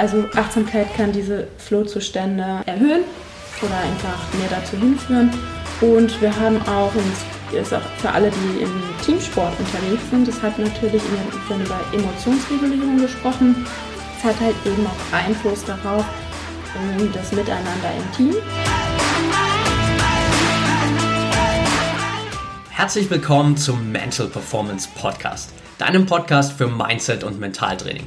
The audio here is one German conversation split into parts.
Also Achtsamkeit kann diese Flow-Zustände erhöhen oder einfach mehr dazu hinführen. Und wir haben auch, und ist auch für alle, die im Teamsport unterwegs sind, das hat natürlich in über Emotionsregulierung gesprochen. Es hat halt eben auch Einfluss darauf, das Miteinander im Team. Herzlich willkommen zum Mental Performance Podcast, deinem Podcast für Mindset und Mentaltraining.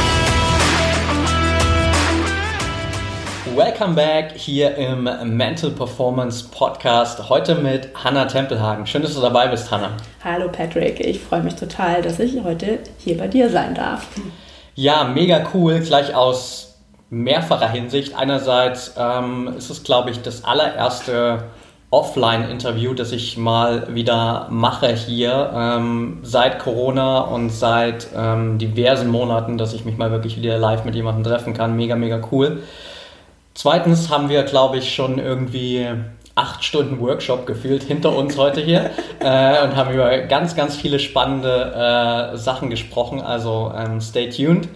Welcome back hier im Mental Performance Podcast. Heute mit Hanna Tempelhagen. Schön, dass du dabei bist, Hanna. Hallo Patrick, ich freue mich total, dass ich heute hier bei dir sein darf. Ja, mega cool. Gleich aus mehrfacher Hinsicht. Einerseits ähm, ist es, glaube ich, das allererste Offline-Interview, das ich mal wieder mache hier ähm, seit Corona und seit ähm, diversen Monaten, dass ich mich mal wirklich wieder live mit jemandem treffen kann. Mega, mega cool. Zweitens haben wir, glaube ich, schon irgendwie acht Stunden Workshop gefühlt hinter uns heute hier äh, und haben über ganz, ganz viele spannende äh, Sachen gesprochen. Also ähm, stay tuned.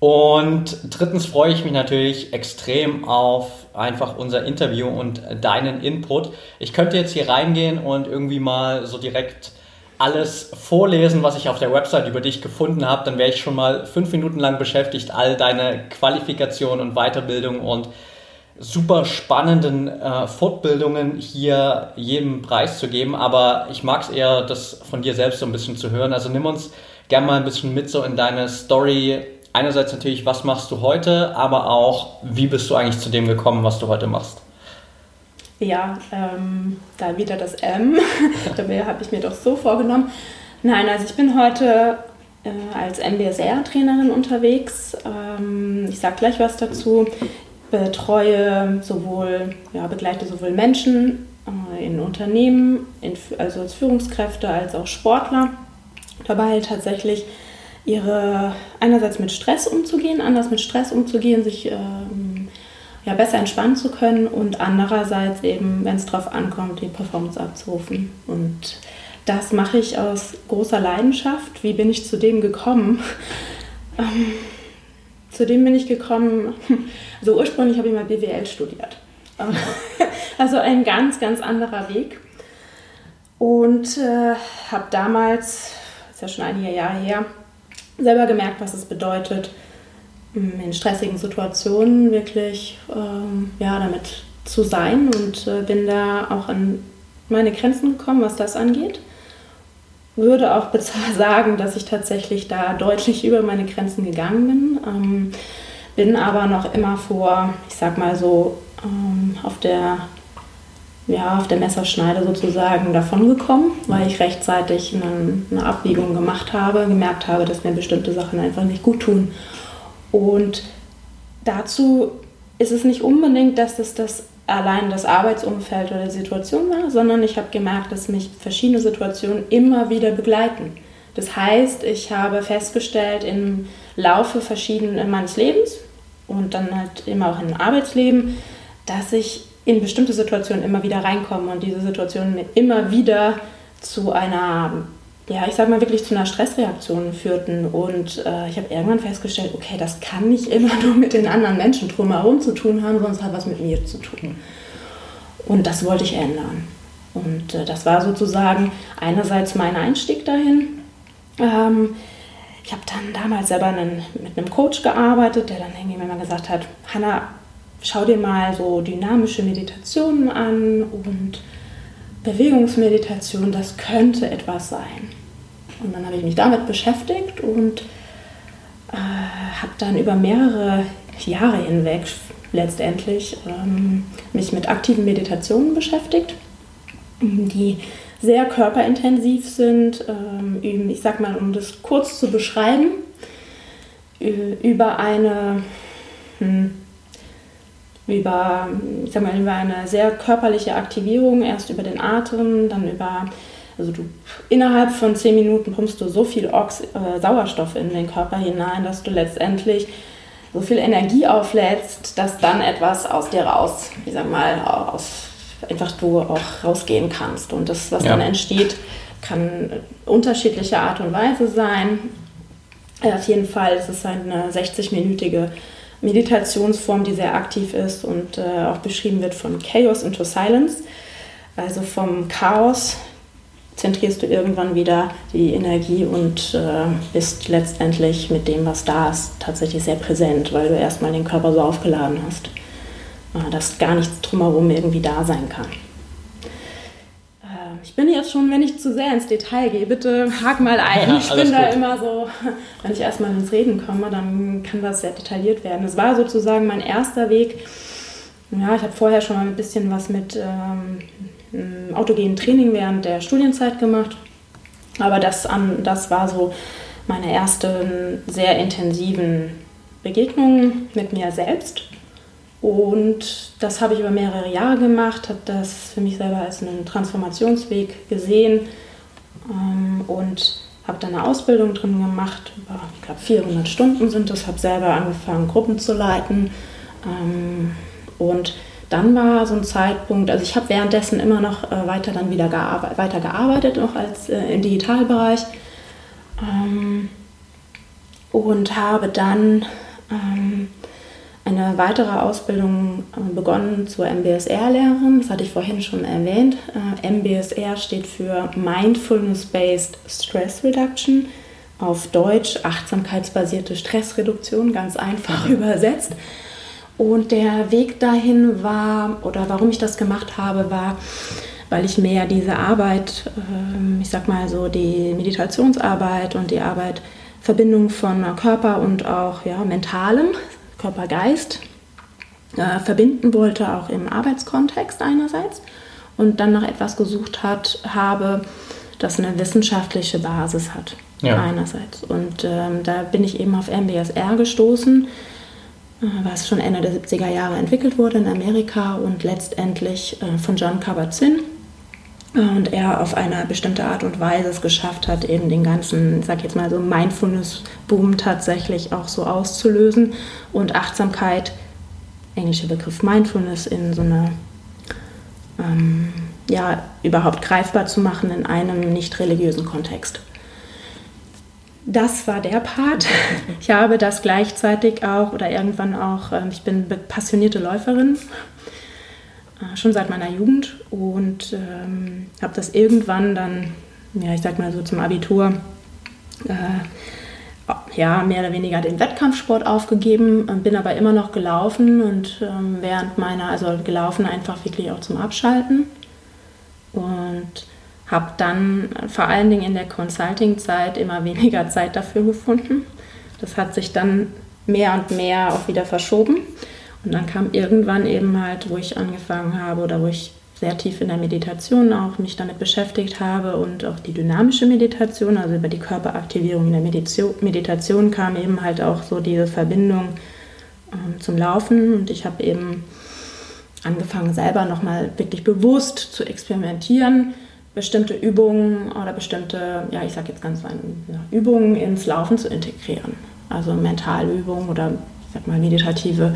Und drittens freue ich mich natürlich extrem auf einfach unser Interview und deinen Input. Ich könnte jetzt hier reingehen und irgendwie mal so direkt alles vorlesen, was ich auf der Website über dich gefunden habe. Dann wäre ich schon mal fünf Minuten lang beschäftigt, all deine Qualifikation und Weiterbildung und super spannenden äh, Fortbildungen hier jedem Preis zu geben, aber ich mag es eher, das von dir selbst so ein bisschen zu hören. Also nimm uns gerne mal ein bisschen mit so in deine Story. Einerseits natürlich, was machst du heute, aber auch, wie bist du eigentlich zu dem gekommen, was du heute machst? Ja, ähm, da wieder das M. Dabei habe ich mir doch so vorgenommen. Nein, also ich bin heute äh, als MBSR-Trainerin unterwegs. Ähm, ich sage gleich was dazu betreue sowohl, ja, begleite sowohl Menschen äh, in Unternehmen, in, also als Führungskräfte, als auch Sportler, dabei tatsächlich ihre einerseits mit Stress umzugehen, anders mit Stress umzugehen, sich ähm, ja, besser entspannen zu können und andererseits eben, wenn es darauf ankommt, die Performance abzurufen. Und das mache ich aus großer Leidenschaft. Wie bin ich zu dem gekommen? Zu dem bin ich gekommen, also ursprünglich habe ich mal BWL studiert. also ein ganz, ganz anderer Weg. Und äh, habe damals, ist ja schon einige Jahre her, selber gemerkt, was es bedeutet, in stressigen Situationen wirklich ähm, ja, damit zu sein und äh, bin da auch an meine Grenzen gekommen, was das angeht würde auch sagen, dass ich tatsächlich da deutlich über meine Grenzen gegangen bin. Ähm, bin aber noch immer vor, ich sag mal so, ähm, auf der ja, auf der Messerschneide sozusagen davon gekommen, weil ich rechtzeitig eine, eine Abwägung gemacht habe, gemerkt habe, dass mir bestimmte Sachen einfach nicht gut tun. Und dazu ist es nicht unbedingt, dass das das allein das Arbeitsumfeld oder die Situation war, sondern ich habe gemerkt, dass mich verschiedene Situationen immer wieder begleiten. Das heißt, ich habe festgestellt im Laufe verschiedenen meines Lebens und dann halt immer auch im Arbeitsleben, dass ich in bestimmte Situationen immer wieder reinkomme und diese Situationen mir immer wieder zu einer ja, ich sag mal wirklich zu einer Stressreaktion führten. Und äh, ich habe irgendwann festgestellt, okay, das kann nicht immer nur mit den anderen Menschen drumherum zu tun haben, sondern es hat was mit mir zu tun. Und das wollte ich ändern. Und äh, das war sozusagen einerseits mein Einstieg dahin. Ähm, ich habe dann damals selber einen, mit einem Coach gearbeitet, der dann irgendwie mir mal gesagt hat, Hanna, schau dir mal so dynamische Meditationen an und Bewegungsmeditation, das könnte etwas sein. Und dann habe ich mich damit beschäftigt und äh, habe dann über mehrere Jahre hinweg letztendlich ähm, mich mit aktiven Meditationen beschäftigt, die sehr körperintensiv sind. Ähm, ich sag mal, um das kurz zu beschreiben, über eine hm, über, ich sag mal, über eine sehr körperliche Aktivierung, erst über den Atem, dann über Also du innerhalb von zehn Minuten pumpst du so viel Ox äh, Sauerstoff in den Körper hinein, dass du letztendlich so viel Energie auflädst, dass dann etwas aus dir raus, ich sag mal, aus einfach du auch rausgehen kannst. Und das, was ja. dann entsteht, kann unterschiedliche Art und Weise sein. Auf jeden Fall ist es eine 60-minütige Meditationsform, die sehr aktiv ist und äh, auch beschrieben wird von Chaos into Silence. Also vom Chaos zentrierst du irgendwann wieder die Energie und äh, bist letztendlich mit dem, was da ist, tatsächlich sehr präsent, weil du erstmal den Körper so aufgeladen hast, äh, dass gar nichts drumherum irgendwie da sein kann. Ich bin jetzt schon, wenn ich zu sehr ins Detail gehe, bitte hak mal ein. ich bin da immer so, wenn ich erstmal ins Reden komme, dann kann das sehr detailliert werden. Es war sozusagen mein erster Weg. Ja, ich habe vorher schon mal ein bisschen was mit ähm, autogenen Training während der Studienzeit gemacht. Aber das, an, das war so meine ersten sehr intensiven Begegnungen mit mir selbst und das habe ich über mehrere Jahre gemacht, habe das für mich selber als einen Transformationsweg gesehen ähm, und habe dann eine Ausbildung drin gemacht. Ich glaube, 400 Stunden sind das. Habe selber angefangen, Gruppen zu leiten. Ähm, und dann war so ein Zeitpunkt, also ich habe währenddessen immer noch äh, weiter dann wieder gearbeitet, weiter gearbeitet, auch als äh, im Digitalbereich. Ähm, und habe dann eine weitere Ausbildung äh, begonnen zur MBSR-Lehrerin. Das hatte ich vorhin schon erwähnt. Äh, MBSR steht für Mindfulness-Based Stress Reduction. Auf Deutsch achtsamkeitsbasierte Stressreduktion, ganz einfach übersetzt. Und der Weg dahin war, oder warum ich das gemacht habe, war, weil ich mehr diese Arbeit, ähm, ich sag mal so die Meditationsarbeit und die Arbeit, Verbindung von Körper und auch ja, Mentalem, Körper-Geist äh, verbinden wollte, auch im Arbeitskontext einerseits und dann nach etwas gesucht hat, habe, das eine wissenschaftliche Basis hat ja. einerseits. Und ähm, da bin ich eben auf MBSR gestoßen, äh, was schon Ende der 70er Jahre entwickelt wurde in Amerika und letztendlich äh, von John Kabat-Zinn und er auf eine bestimmte Art und Weise es geschafft hat, eben den ganzen, sag jetzt mal so Mindfulness-Boom tatsächlich auch so auszulösen und Achtsamkeit, englischer Begriff Mindfulness, in so eine, ähm, ja, überhaupt greifbar zu machen in einem nicht religiösen Kontext. Das war der Part. Ich habe das gleichzeitig auch oder irgendwann auch, ähm, ich bin passionierte Läuferin äh, schon seit meiner Jugend und ähm, habe das irgendwann dann, ja, ich sag mal so zum Abitur, äh, ja, mehr oder weniger den Wettkampfsport aufgegeben, bin aber immer noch gelaufen und ähm, während meiner, also gelaufen einfach wirklich auch zum Abschalten und habe dann vor allen Dingen in der Consulting-Zeit immer weniger Zeit dafür gefunden. Das hat sich dann mehr und mehr auch wieder verschoben. Und dann kam irgendwann eben halt, wo ich angefangen habe oder wo ich sehr tief in der Meditation auch mich damit beschäftigt habe und auch die dynamische Meditation, also über die Körperaktivierung in der Meditation, kam eben halt auch so diese Verbindung ähm, zum Laufen und ich habe eben angefangen selber nochmal wirklich bewusst zu experimentieren, bestimmte Übungen oder bestimmte, ja ich sage jetzt ganz ja, Übungen ins Laufen zu integrieren. Also Mentalübungen oder ich sag mal meditative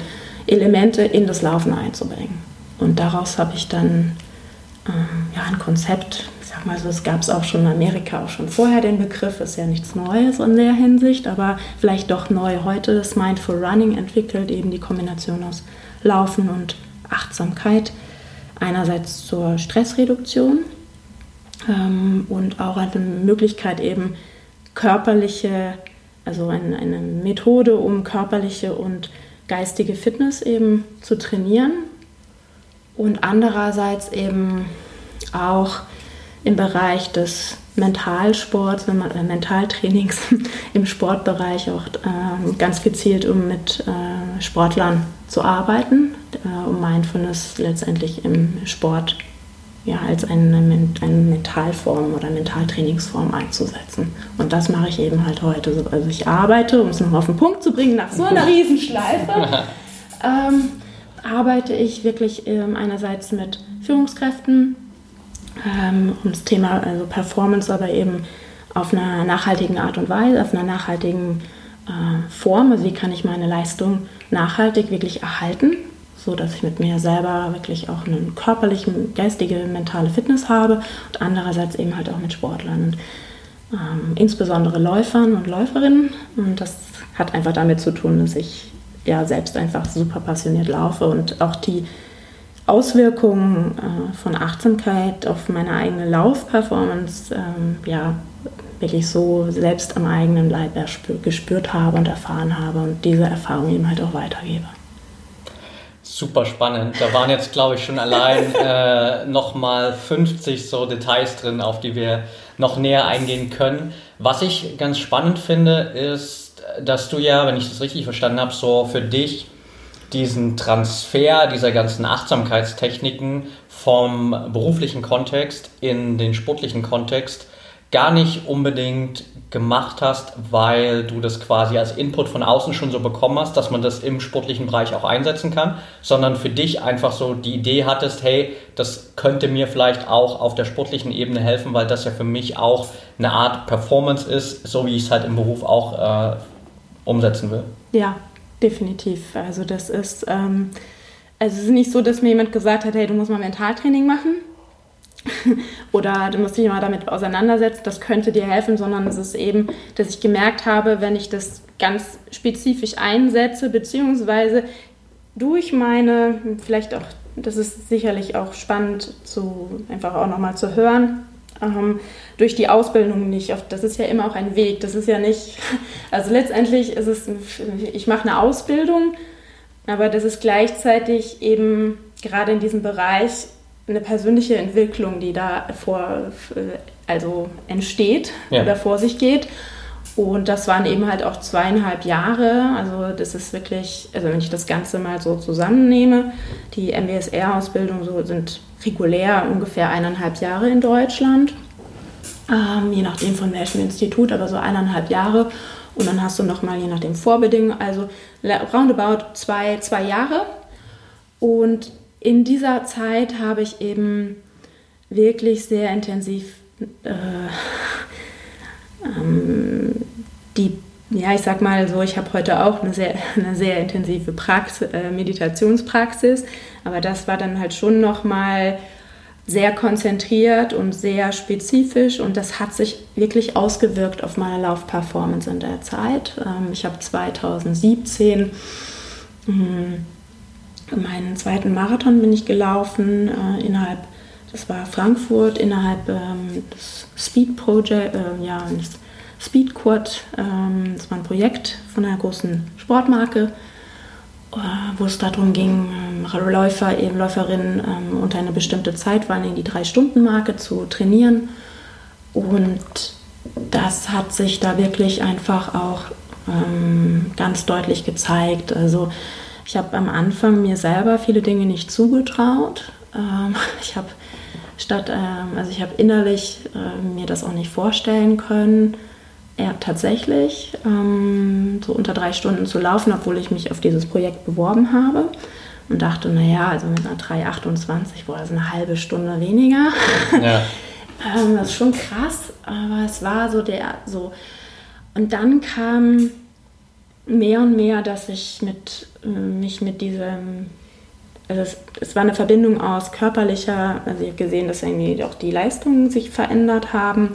Elemente in das Laufen einzubringen. Und daraus habe ich dann äh, ja, ein Konzept, ich sag mal so, es gab es auch schon in Amerika, auch schon vorher den Begriff, ist ja nichts Neues in der Hinsicht, aber vielleicht doch neu heute, das Mindful Running entwickelt, eben die Kombination aus Laufen und Achtsamkeit. Einerseits zur Stressreduktion ähm, und auch eine Möglichkeit eben körperliche, also eine, eine Methode, um körperliche und geistige Fitness eben zu trainieren und andererseits eben auch im Bereich des Mentalsports, wenn man, äh, Mentaltrainings im Sportbereich auch äh, ganz gezielt, um mit äh, Sportlern zu arbeiten, äh, um Mindfulness letztendlich im Sport ja, als eine, eine Mentalform oder Mentaltrainingsform einzusetzen. Und das mache ich eben halt heute. Also ich arbeite, um es noch auf den Punkt zu bringen, nach so einer Riesenschleife, ähm, arbeite ich wirklich ähm, einerseits mit Führungskräften, ähm, ums Thema also Performance, aber eben auf einer nachhaltigen Art und Weise, auf einer nachhaltigen äh, Form. Also wie kann ich meine Leistung nachhaltig wirklich erhalten, so dass ich mit mir selber wirklich auch eine körperliche, geistige, mentale Fitness habe und andererseits eben halt auch mit Sportlern und ähm, insbesondere Läufern und Läuferinnen. Und das hat einfach damit zu tun, dass ich ja selbst einfach super passioniert laufe und auch die Auswirkungen äh, von Achtsamkeit auf meine eigene Laufperformance ähm, ja wirklich so selbst am eigenen Leib gespürt habe und erfahren habe und diese Erfahrung eben halt auch weitergebe. Super spannend. Da waren jetzt, glaube ich, schon allein äh, nochmal 50 so Details drin, auf die wir noch näher eingehen können. Was ich ganz spannend finde, ist, dass du ja, wenn ich das richtig verstanden habe, so für dich diesen Transfer dieser ganzen Achtsamkeitstechniken vom beruflichen Kontext in den sportlichen Kontext gar nicht unbedingt gemacht hast, weil du das quasi als Input von außen schon so bekommen hast, dass man das im sportlichen Bereich auch einsetzen kann, sondern für dich einfach so die Idee hattest, hey, das könnte mir vielleicht auch auf der sportlichen Ebene helfen, weil das ja für mich auch eine Art Performance ist, so wie ich es halt im Beruf auch äh, umsetzen will. Ja, definitiv. Also das ist, ähm, also es ist nicht so, dass mir jemand gesagt hat, hey, du musst mal Mentaltraining machen oder du musst dich mal damit auseinandersetzen, das könnte dir helfen, sondern es ist eben, dass ich gemerkt habe, wenn ich das ganz spezifisch einsetze, beziehungsweise durch meine, vielleicht auch, das ist sicherlich auch spannend zu einfach auch nochmal zu hören, ähm, durch die Ausbildung nicht. Das ist ja immer auch ein Weg. Das ist ja nicht, also letztendlich ist es, ich mache eine Ausbildung, aber das ist gleichzeitig eben gerade in diesem Bereich eine persönliche Entwicklung, die da vor, also entsteht ja. oder vor sich geht. Und das waren eben halt auch zweieinhalb Jahre. Also das ist wirklich, also wenn ich das Ganze mal so zusammennehme, die MBSR-Ausbildung so sind regulär ungefähr eineinhalb Jahre in Deutschland. Ähm, je nachdem von welchem Institut, aber so eineinhalb Jahre. Und dann hast du nochmal je nachdem Vorbedingungen, also roundabout zwei, zwei Jahre. Und in dieser Zeit habe ich eben wirklich sehr intensiv äh, ähm, die, ja, ich sag mal so, ich habe heute auch eine sehr, eine sehr intensive Praxis, äh, Meditationspraxis, aber das war dann halt schon nochmal sehr konzentriert und sehr spezifisch und das hat sich wirklich ausgewirkt auf meine Laufperformance in der Zeit. Ähm, ich habe 2017 meinen zweiten Marathon bin ich gelaufen äh, innerhalb, das war Frankfurt, innerhalb ähm, des Speed Project, äh, ja, des Speed Quad. Ähm, das war ein Projekt von einer großen Sportmarke, äh, wo es darum ging, ähm, Läufer, eben Läuferinnen ähm, unter eine bestimmte Zeit, vor allem die Drei-Stunden-Marke, zu trainieren. Und das hat sich da wirklich einfach auch ähm, ganz deutlich gezeigt. Also ich habe am Anfang mir selber viele Dinge nicht zugetraut. Ähm, ich habe statt, ähm, also ich habe innerlich äh, mir das auch nicht vorstellen können, ja, tatsächlich ähm, so unter drei Stunden zu laufen, obwohl ich mich auf dieses Projekt beworben habe und dachte, naja, also mit einer 3,28, boah, das ist eine halbe Stunde weniger. Ja. das ist schon krass, aber es war so der, so. Und dann kam mehr und mehr, dass ich mit, äh, mich mit diesem, also es, es, war eine Verbindung aus körperlicher, also ich habe gesehen, dass irgendwie auch die Leistungen sich verändert haben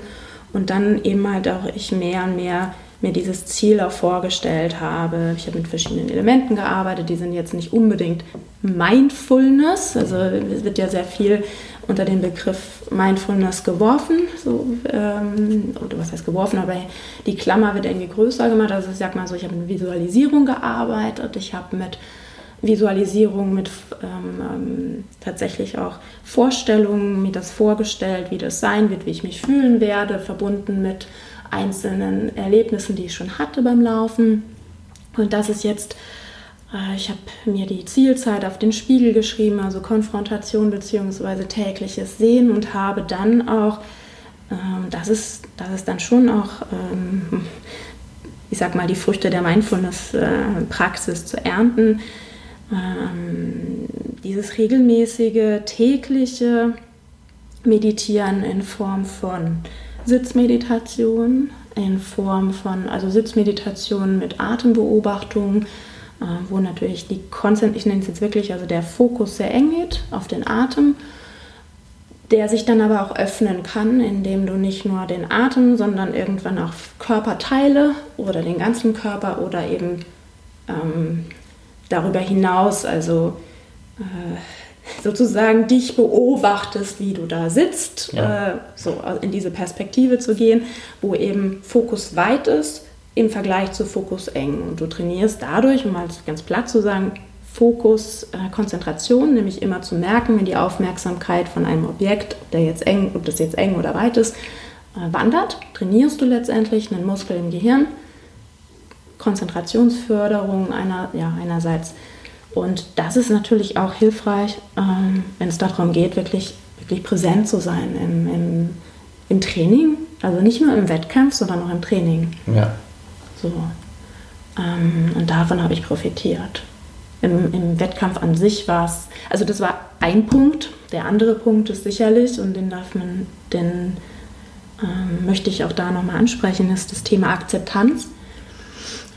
und dann eben halt auch ich mehr und mehr mir dieses Ziel auch vorgestellt habe. Ich habe mit verschiedenen Elementen gearbeitet, die sind jetzt nicht unbedingt Mindfulness, also es wird ja sehr viel unter den Begriff Mindfulness geworfen, so, ähm, oder was heißt geworfen, aber die Klammer wird irgendwie größer gemacht. Also ich sag mal so, ich habe mit Visualisierung gearbeitet, ich habe mit Visualisierung, mit ähm, ähm, tatsächlich auch Vorstellungen, mir das vorgestellt, wie das sein wird, wie ich mich fühlen werde, verbunden mit einzelnen Erlebnissen, die ich schon hatte beim Laufen. Und das ist jetzt ich habe mir die Zielzeit auf den Spiegel geschrieben, also Konfrontation bzw. tägliches Sehen und habe dann auch, ähm, das, ist, das ist dann schon auch, ähm, ich sag mal, die Früchte der Mindfulness-Praxis zu ernten, ähm, dieses regelmäßige, tägliche meditieren in Form von Sitzmeditation, in Form von, also Sitzmeditation mit Atembeobachtung, äh, wo natürlich die Konzentration, ich nenne es jetzt wirklich, also der Fokus sehr eng geht auf den Atem, der sich dann aber auch öffnen kann, indem du nicht nur den Atem, sondern irgendwann auch Körperteile oder den ganzen Körper oder eben ähm, darüber hinaus, also äh, sozusagen dich beobachtest, wie du da sitzt, ja. äh, so in diese Perspektive zu gehen, wo eben Fokus weit ist im Vergleich zu Fokus eng. Und du trainierst dadurch, um mal ganz platt zu sagen, Fokus, äh, Konzentration, nämlich immer zu merken, wenn die Aufmerksamkeit von einem Objekt, ob, der jetzt eng, ob das jetzt eng oder weit ist, äh, wandert, trainierst du letztendlich einen Muskel im Gehirn. Konzentrationsförderung einer, ja, einerseits und das ist natürlich auch hilfreich, ähm, wenn es darum geht, wirklich, wirklich präsent zu sein im, im, im Training. Also nicht nur im Wettkampf, sondern auch im Training. Ja. So. Ähm, und davon habe ich profitiert. Im, Im, Wettkampf an sich war es, also das war ein Punkt. Der andere Punkt ist sicherlich, und den darf man, den ähm, möchte ich auch da nochmal ansprechen, ist das Thema Akzeptanz.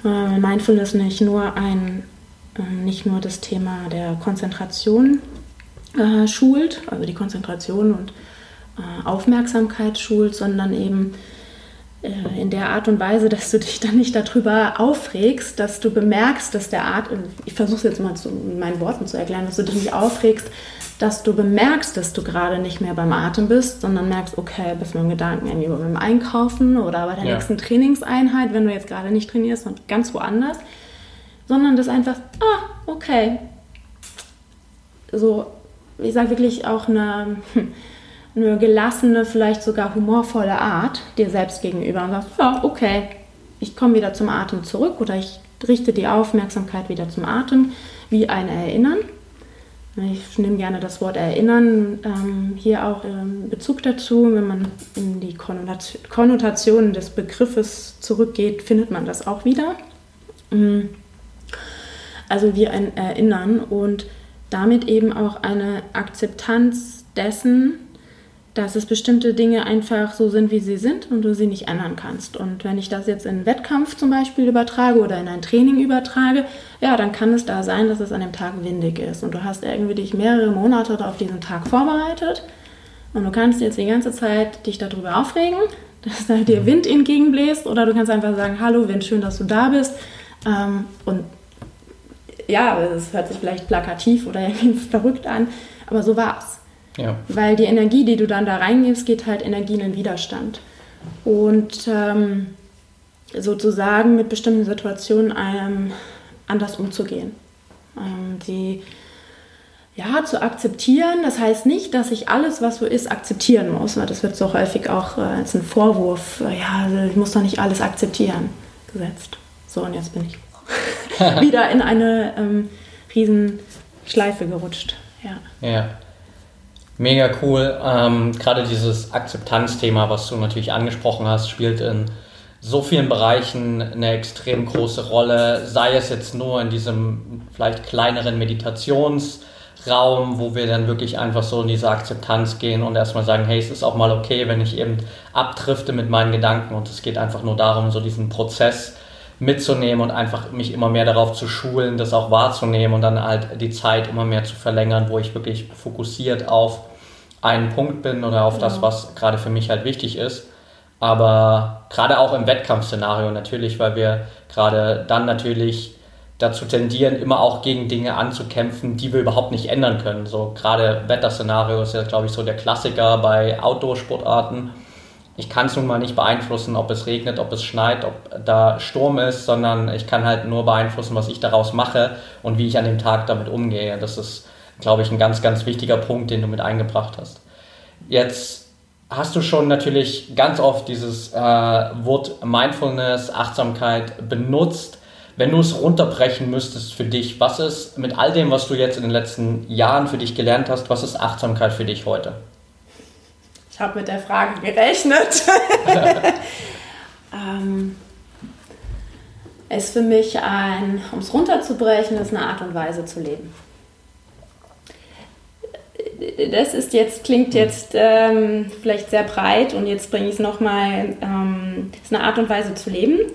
Äh, Mindfulness nicht nur ein ähm, nicht nur das Thema der Konzentration äh, schult, also die Konzentration und äh, Aufmerksamkeit schult, sondern eben äh, in der Art und Weise, dass du dich dann nicht darüber aufregst, dass du bemerkst, dass der Atem, ich versuche es jetzt mal zu, in meinen Worten zu erklären, dass du dich nicht aufregst, dass du bemerkst, dass du gerade nicht mehr beim Atem bist, sondern merkst, okay, bist nur im Gedanken irgendwie beim Einkaufen oder bei der ja. nächsten Trainingseinheit, wenn du jetzt gerade nicht trainierst und ganz woanders sondern das einfach, ah, okay. So, ich sage wirklich auch eine, eine gelassene, vielleicht sogar humorvolle Art dir selbst gegenüber und sagst, ja, okay, ich komme wieder zum Atem zurück oder ich richte die Aufmerksamkeit wieder zum Atem, wie ein Erinnern. Ich nehme gerne das Wort Erinnern ähm, hier auch in Bezug dazu. Wenn man in die Konnotationen des Begriffes zurückgeht, findet man das auch wieder. Mhm also wie ein Erinnern und damit eben auch eine Akzeptanz dessen, dass es bestimmte Dinge einfach so sind, wie sie sind und du sie nicht ändern kannst. Und wenn ich das jetzt in einen Wettkampf zum Beispiel übertrage oder in ein Training übertrage, ja, dann kann es da sein, dass es an dem Tag windig ist und du hast irgendwie dich mehrere Monate auf diesen Tag vorbereitet und du kannst jetzt die ganze Zeit dich darüber aufregen, dass da dir Wind entgegenbläst oder du kannst einfach sagen, hallo Wind, schön, dass du da bist ähm, und ja, es hört sich vielleicht plakativ oder irgendwie verrückt an, aber so war's. Ja. Weil die Energie, die du dann da reingibst, geht halt Energie in den Widerstand. Und ähm, sozusagen mit bestimmten Situationen ähm, anders umzugehen. Ähm, die ja, zu akzeptieren, das heißt nicht, dass ich alles, was so ist, akzeptieren muss. Das wird so häufig auch äh, als ein Vorwurf, äh, ja, also ich muss doch nicht alles akzeptieren, gesetzt. So, und jetzt bin ich wieder in eine ähm, Riesenschleife gerutscht. Ja. ja. Mega cool. Ähm, Gerade dieses Akzeptanzthema, was du natürlich angesprochen hast, spielt in so vielen Bereichen eine extrem große Rolle. Sei es jetzt nur in diesem vielleicht kleineren Meditationsraum, wo wir dann wirklich einfach so in diese Akzeptanz gehen und erstmal sagen, hey, es ist auch mal okay, wenn ich eben abdrifte mit meinen Gedanken und es geht einfach nur darum, so diesen Prozess mitzunehmen und einfach mich immer mehr darauf zu schulen, das auch wahrzunehmen und dann halt die Zeit immer mehr zu verlängern, wo ich wirklich fokussiert auf einen Punkt bin oder auf das, was gerade für mich halt wichtig ist. Aber gerade auch im Wettkampfszenario natürlich, weil wir gerade dann natürlich dazu tendieren, immer auch gegen Dinge anzukämpfen, die wir überhaupt nicht ändern können. So gerade Wetterszenario ist ja, glaube ich, so der Klassiker bei Outdoor-Sportarten ich kann es nun mal nicht beeinflussen, ob es regnet, ob es schneit, ob da Sturm ist, sondern ich kann halt nur beeinflussen, was ich daraus mache und wie ich an dem Tag damit umgehe. Das ist, glaube ich, ein ganz, ganz wichtiger Punkt, den du mit eingebracht hast. Jetzt hast du schon natürlich ganz oft dieses äh, Wort Mindfulness, Achtsamkeit benutzt. Wenn du es runterbrechen müsstest für dich, was ist mit all dem, was du jetzt in den letzten Jahren für dich gelernt hast, was ist Achtsamkeit für dich heute? Ich habe mit der Frage gerechnet. ähm, ist für mich ein, um es runterzubrechen, ist eine Art und Weise zu leben. das ist jetzt, klingt jetzt ähm, vielleicht sehr breit und jetzt bringe ich es nochmal, ähm, ist eine Art und Weise zu leben.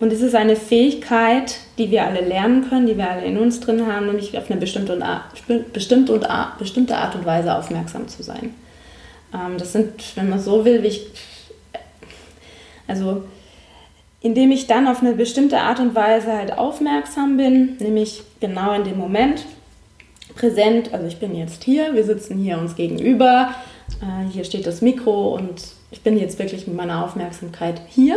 Und es ist eine Fähigkeit, die wir alle lernen können, die wir alle in uns drin haben, nämlich auf eine bestimmte, und bestimmte, und bestimmte Art und Weise aufmerksam zu sein. Ähm, das sind, wenn man so will, wie ich, also indem ich dann auf eine bestimmte Art und Weise halt aufmerksam bin, nämlich genau in dem Moment, präsent, also ich bin jetzt hier, wir sitzen hier uns gegenüber, äh, hier steht das Mikro und ich bin jetzt wirklich mit meiner Aufmerksamkeit hier.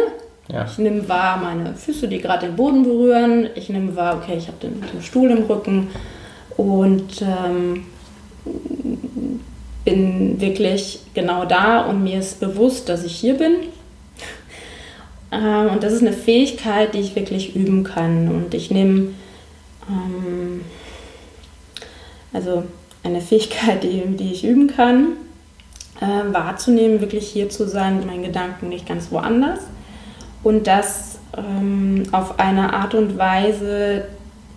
Ja. Ich nehme wahr meine Füße, die gerade den Boden berühren. Ich nehme wahr, okay, ich habe den, den, Stuhl im Rücken und ähm, bin wirklich genau da und mir ist bewusst, dass ich hier bin. Äh, und das ist eine Fähigkeit, die ich wirklich üben kann. Und ich nehme ähm, also eine Fähigkeit, die, die ich üben kann, äh, wahrzunehmen, wirklich hier zu sein mit meinen Gedanken nicht ganz woanders. Und das ähm, auf eine Art und Weise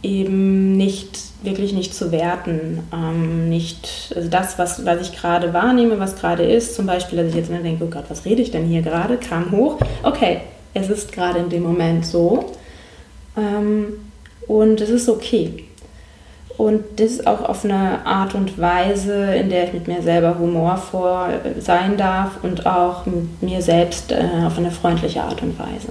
eben nicht, wirklich nicht zu werten. Ähm, nicht, also das, was, was ich gerade wahrnehme, was gerade ist, zum Beispiel, dass ich jetzt immer denke, oh Gott, was rede ich denn hier gerade, kam hoch. Okay, es ist gerade in dem Moment so. Ähm, und es ist okay. Und das auch auf eine Art und Weise, in der ich mit mir selber humorvoll sein darf und auch mit mir selbst äh, auf eine freundliche Art und Weise.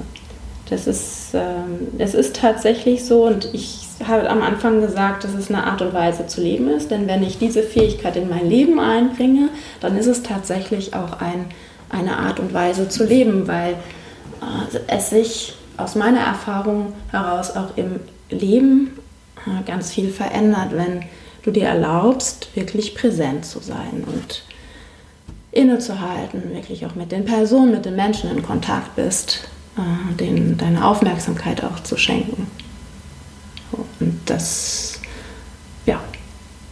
Das ist, ähm, das ist tatsächlich so und ich habe am Anfang gesagt, dass es eine Art und Weise zu leben ist, denn wenn ich diese Fähigkeit in mein Leben einbringe, dann ist es tatsächlich auch ein, eine Art und Weise zu leben, weil äh, es sich aus meiner Erfahrung heraus auch im Leben ganz viel verändert, wenn du dir erlaubst, wirklich präsent zu sein und innezuhalten, wirklich auch mit den Personen, mit den Menschen in Kontakt bist, äh, denen deine Aufmerksamkeit auch zu schenken. Und das, ja,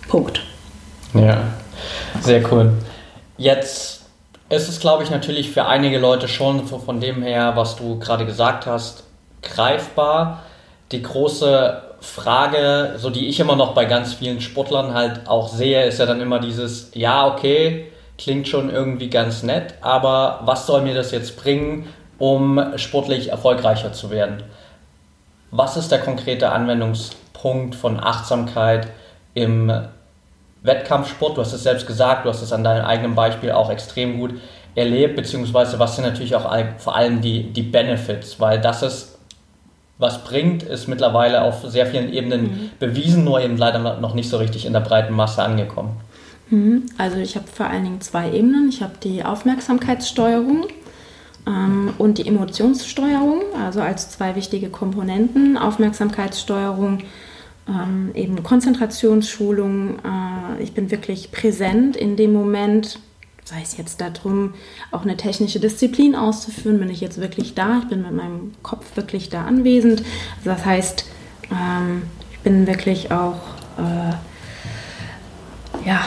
Punkt. Ja, sehr cool. Jetzt ist es, glaube ich, natürlich für einige Leute schon von dem her, was du gerade gesagt hast, greifbar. Die große Frage, so die ich immer noch bei ganz vielen Sportlern halt auch sehe, ist ja dann immer dieses, ja, okay, klingt schon irgendwie ganz nett, aber was soll mir das jetzt bringen, um sportlich erfolgreicher zu werden? Was ist der konkrete Anwendungspunkt von Achtsamkeit im Wettkampfsport? Du hast es selbst gesagt, du hast es an deinem eigenen Beispiel auch extrem gut erlebt, beziehungsweise was sind natürlich auch vor allem die, die Benefits, weil das ist was bringt, ist mittlerweile auf sehr vielen Ebenen mhm. bewiesen, nur eben leider noch nicht so richtig in der breiten Masse angekommen. Mhm. Also ich habe vor allen Dingen zwei Ebenen. Ich habe die Aufmerksamkeitssteuerung und die Emotionssteuerung, also als zwei wichtige Komponenten. Aufmerksamkeitssteuerung, ähm, eben Konzentrationsschulung. Äh, ich bin wirklich präsent in dem Moment, sei es jetzt darum, auch eine technische Disziplin auszuführen, bin ich jetzt wirklich da, ich bin mit meinem Kopf wirklich da anwesend. Also das heißt, ähm, ich bin wirklich auch äh, ja,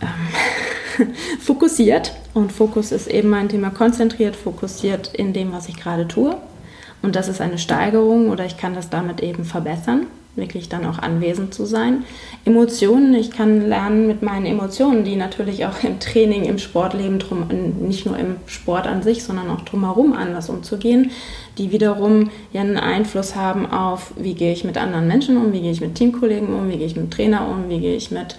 ähm, fokussiert und Fokus ist eben mein Thema konzentriert, fokussiert in dem, was ich gerade tue. Und das ist eine Steigerung oder ich kann das damit eben verbessern wirklich dann auch anwesend zu sein. Emotionen, ich kann lernen mit meinen Emotionen, die natürlich auch im Training, im Sportleben, drum, nicht nur im Sport an sich, sondern auch drumherum anders umzugehen, die wiederum ja einen Einfluss haben auf, wie gehe ich mit anderen Menschen um, wie gehe ich mit Teamkollegen um, wie gehe ich mit Trainer um, wie gehe ich mit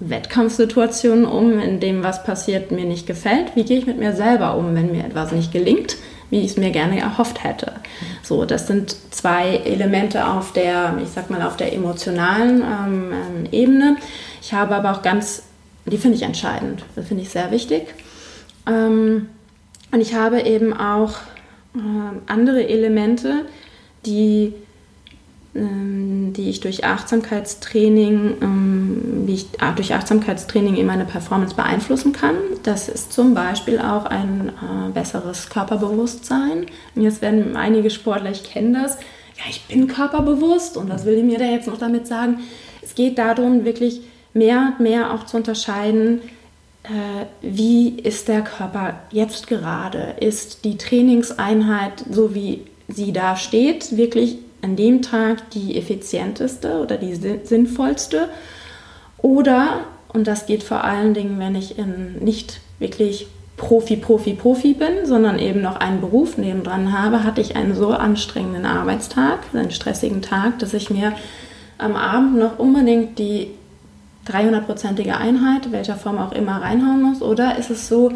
Wettkampfsituationen um, in dem was passiert mir nicht gefällt, wie gehe ich mit mir selber um, wenn mir etwas nicht gelingt wie ich es mir gerne erhofft hätte. So, das sind zwei Elemente auf der, ich sag mal, auf der emotionalen ähm, ähm, Ebene. Ich habe aber auch ganz, die finde ich entscheidend, das finde ich sehr wichtig. Ähm, und ich habe eben auch äh, andere Elemente, die die ich durch Achtsamkeitstraining, ähm, wie ich durch Achtsamkeitstraining in meine Performance beeinflussen kann. Das ist zum Beispiel auch ein äh, besseres Körperbewusstsein. Jetzt werden einige Sportler, ich kenne das, ja, ich bin körperbewusst und was will ich mir da jetzt noch damit sagen? Es geht darum, wirklich mehr und mehr auch zu unterscheiden, äh, wie ist der Körper jetzt gerade? Ist die Trainingseinheit, so wie sie da steht, wirklich an dem Tag die effizienteste oder die sinnvollste? Oder, Und das geht vor allen Dingen, wenn ich nicht wirklich Profi, Profi, Profi bin, sondern eben noch einen Beruf nebendran habe, hatte ich einen so anstrengenden Arbeitstag, einen stressigen Tag, dass ich mir am Abend noch unbedingt die 300-prozentige Einheit, welcher Form auch immer, reinhauen muss? Oder ist es so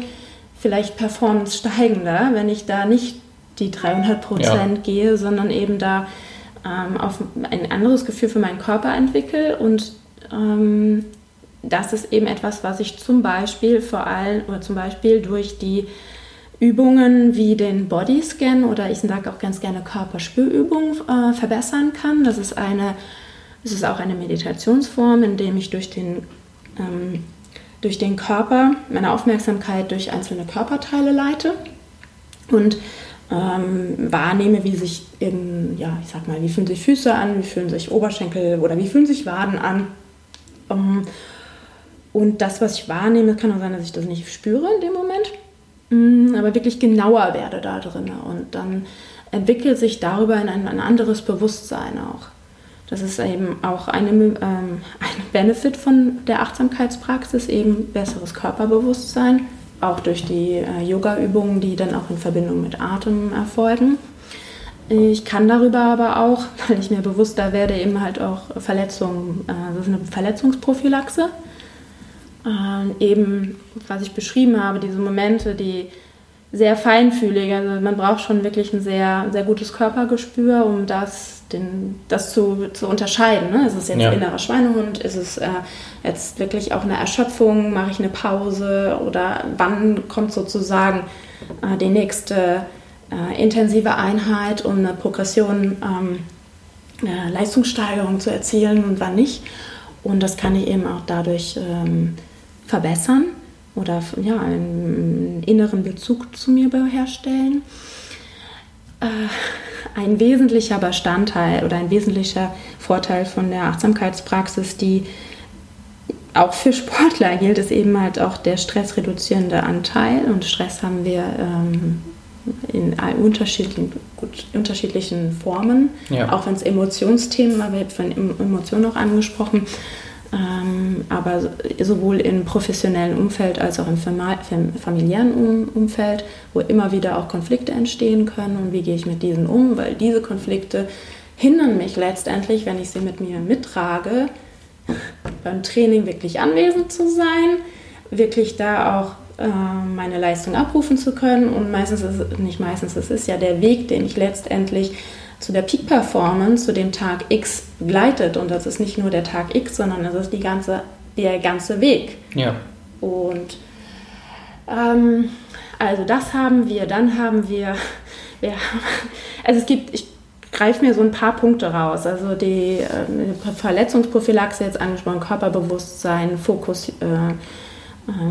vielleicht performance steigender, wenn ich da nicht die 300 Prozent ja. gehe, sondern eben da ähm, auf ein anderes Gefühl für meinen Körper entwickle und ähm, das ist eben etwas, was ich zum Beispiel vor allem oder zum Beispiel durch die Übungen wie den Bodyscan oder ich sage auch ganz gerne Körperspürübungen äh, verbessern kann. Das ist eine es ist auch eine Meditationsform, in dem ich durch den, ähm, durch den Körper meine Aufmerksamkeit durch einzelne Körperteile leite und ähm, wahrnehme, wie sich eben, ja, ich sag mal, wie fühlen sich Füße an, wie fühlen sich Oberschenkel oder wie fühlen sich Waden an. Ähm, und das, was ich wahrnehme, kann auch sein, dass ich das nicht spüre in dem Moment, mm, aber wirklich genauer werde da drin. Und dann entwickelt sich darüber in ein, ein anderes Bewusstsein auch. Das ist eben auch eine, ähm, ein Benefit von der Achtsamkeitspraxis, eben besseres Körperbewusstsein, auch durch die äh, Yoga-Übungen, die dann auch in Verbindung mit Atem erfolgen. Ich kann darüber aber auch, weil ich mir bewusster werde, eben halt auch Verletzungen, äh, das ist eine Verletzungsprophylaxe. Äh, eben, was ich beschrieben habe, diese Momente, die sehr feinfühlig, also man braucht schon wirklich ein sehr, sehr gutes Körpergespür, um das den, das zu, zu unterscheiden. Ne? Ist es jetzt ja. innerer Schweinehund? Ist es äh, jetzt wirklich auch eine Erschöpfung? Mache ich eine Pause? Oder wann kommt sozusagen äh, die nächste äh, intensive Einheit, um eine Progression, ähm, eine Leistungssteigerung zu erzielen und wann nicht? Und das kann ich eben auch dadurch ähm, verbessern oder ja, einen inneren Bezug zu mir herstellen. Äh, ein wesentlicher Bestandteil oder ein wesentlicher Vorteil von der Achtsamkeitspraxis, die auch für Sportler gilt, ist eben halt auch der stressreduzierende Anteil. Und Stress haben wir ähm, in unterschiedlichen, gut, unterschiedlichen Formen, ja. auch wenn es Emotionsthemen, aber ich habe von Emotionen auch angesprochen. Ähm, aber sowohl im professionellen Umfeld als auch im familiären Umfeld, wo immer wieder auch Konflikte entstehen können. Und wie gehe ich mit diesen um, weil diese Konflikte hindern mich letztendlich, wenn ich sie mit mir mittrage, beim Training wirklich anwesend zu sein, wirklich da auch meine Leistung abrufen zu können und meistens ist es nicht meistens, es ist ja der Weg, den ich letztendlich zu der Peak Performance, zu dem Tag X begleitet. Und das ist nicht nur der Tag X, sondern das ist die ganze, der ganze Weg. Ja. Und ähm, also das haben wir. Dann haben wir, wir also es gibt, ich greife mir so ein paar Punkte raus. Also die äh, Verletzungsprophylaxe jetzt angesprochen, Körperbewusstsein, Fokus, äh, äh,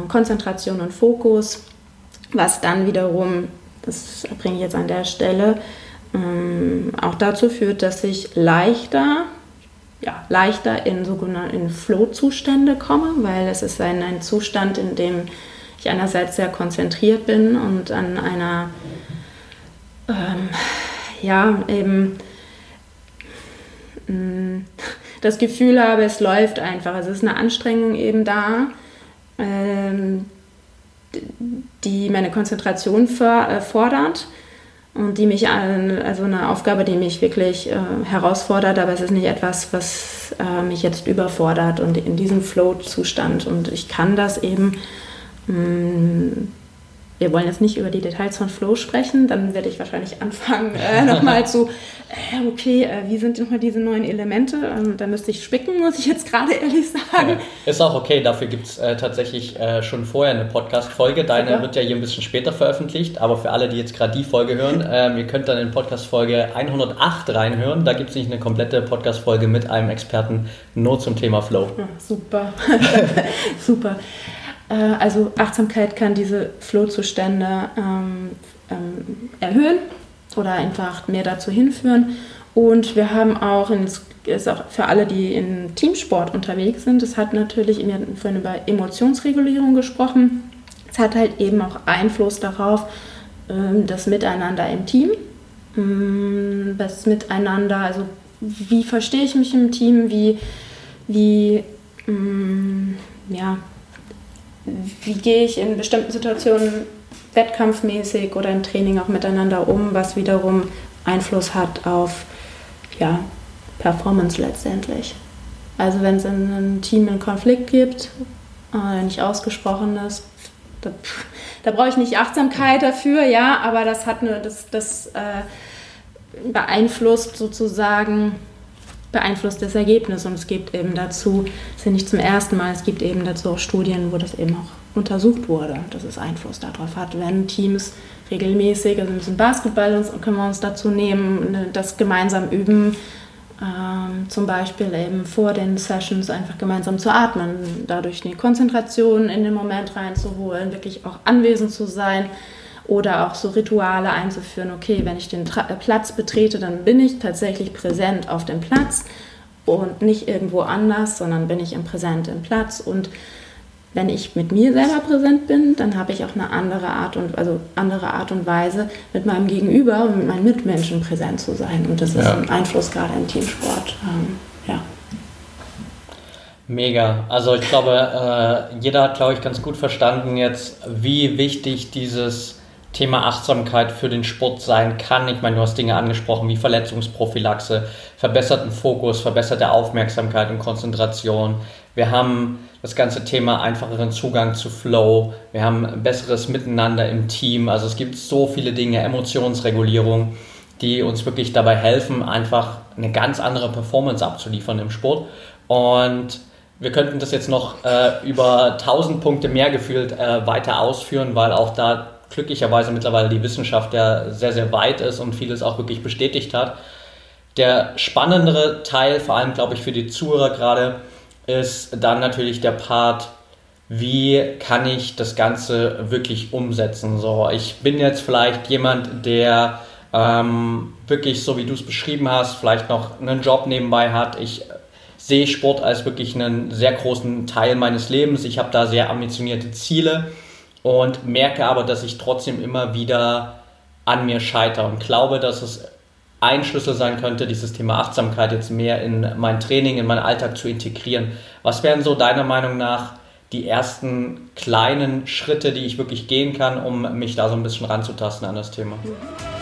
Konzentration und Fokus, was dann wiederum, das bringe ich jetzt an der Stelle, ähm, auch dazu führt, dass ich leichter, ja, leichter in sogenannte Flow-Zustände komme, weil es ist ein, ein Zustand, in dem ich einerseits sehr konzentriert bin und an einer, ähm, ja, eben mh, mm, das Gefühl habe, es läuft einfach. Es ist eine Anstrengung eben da, die meine Konzentration äh, fordert und die mich, also eine Aufgabe, die mich wirklich äh, herausfordert, aber es ist nicht etwas, was äh, mich jetzt überfordert und in diesem Flow-Zustand. Und ich kann das eben mm, wir wollen jetzt nicht über die Details von Flow sprechen, dann werde ich wahrscheinlich anfangen, äh, nochmal zu, äh, okay, äh, wie sind nochmal diese neuen Elemente? Ähm, da müsste ich spicken, muss ich jetzt gerade ehrlich sagen. Ja, ist auch okay, dafür gibt es äh, tatsächlich äh, schon vorher eine Podcast-Folge. Deine Super. wird ja hier ein bisschen später veröffentlicht, aber für alle, die jetzt gerade die Folge hören, ähm, ihr könnt dann in Podcast-Folge 108 reinhören. Da gibt es nicht eine komplette Podcast-Folge mit einem Experten nur zum Thema Flow. Ja, super, super. Äh, also Achtsamkeit kann diese Flow-Zustände ähm, ähm, erhöhen oder einfach mehr dazu hinführen. Und wir haben auch, ist auch für alle, die in Teamsport unterwegs sind, es hat natürlich, wir hatten vorhin über Emotionsregulierung gesprochen, es hat halt eben auch Einfluss darauf, ähm, das Miteinander im Team, mm, das Miteinander, also wie verstehe ich mich im Team, wie, wie mm, ja, wie gehe ich in bestimmten Situationen wettkampfmäßig oder im Training auch miteinander um, was wiederum Einfluss hat auf ja, Performance letztendlich. Also wenn es in einem Team einen Konflikt gibt, äh, nicht ausgesprochen ist, da, da brauche ich nicht Achtsamkeit dafür, ja, aber das hat eine, das, das äh, beeinflusst sozusagen beeinflusst das Ergebnis. Und es gibt eben dazu, es ist ja nicht zum ersten Mal, es gibt eben dazu auch Studien, wo das eben auch untersucht wurde, dass es Einfluss darauf hat, wenn Teams regelmäßig, also ein bisschen Basketball können wir uns dazu nehmen, ne, das gemeinsam üben, ähm, zum Beispiel eben vor den Sessions einfach gemeinsam zu atmen, dadurch eine Konzentration in den Moment reinzuholen, wirklich auch anwesend zu sein oder auch so Rituale einzuführen, okay, wenn ich den Tra Platz betrete, dann bin ich tatsächlich präsent auf dem Platz und nicht irgendwo anders, sondern bin ich im Präsent im Platz und wenn ich mit mir selber präsent bin, dann habe ich auch eine andere Art und also andere Art und Weise mit meinem Gegenüber und mit meinen Mitmenschen präsent zu sein und das ja. ist ein Einfluss gerade im Teamsport. Ähm, ja. Mega. Also ich glaube, äh, jeder hat, glaube ich, ganz gut verstanden jetzt, wie wichtig dieses Thema Achtsamkeit für den Sport sein kann. Ich meine, du hast Dinge angesprochen wie Verletzungsprophylaxe, verbesserten Fokus, verbesserte Aufmerksamkeit und Konzentration. Wir haben das ganze Thema einfacheren Zugang zu Flow. Wir haben besseres Miteinander im Team. Also es gibt so viele Dinge, Emotionsregulierung, die uns wirklich dabei helfen, einfach eine ganz andere Performance abzuliefern im Sport. Und wir könnten das jetzt noch äh, über 1000 Punkte mehr gefühlt äh, weiter ausführen, weil auch da glücklicherweise mittlerweile die Wissenschaft ja sehr, sehr weit ist und vieles auch wirklich bestätigt hat. Der spannendere Teil, vor allem glaube ich für die Zuhörer gerade, ist dann natürlich der Part, wie kann ich das Ganze wirklich umsetzen. So, ich bin jetzt vielleicht jemand, der ähm, wirklich, so wie du es beschrieben hast, vielleicht noch einen Job nebenbei hat. Ich sehe Sport als wirklich einen sehr großen Teil meines Lebens. Ich habe da sehr ambitionierte Ziele und merke aber, dass ich trotzdem immer wieder an mir scheitere und glaube, dass es ein Schlüssel sein könnte, dieses Thema Achtsamkeit jetzt mehr in mein Training, in meinen Alltag zu integrieren. Was wären so deiner Meinung nach die ersten kleinen Schritte, die ich wirklich gehen kann, um mich da so ein bisschen ranzutasten an das Thema? Mhm.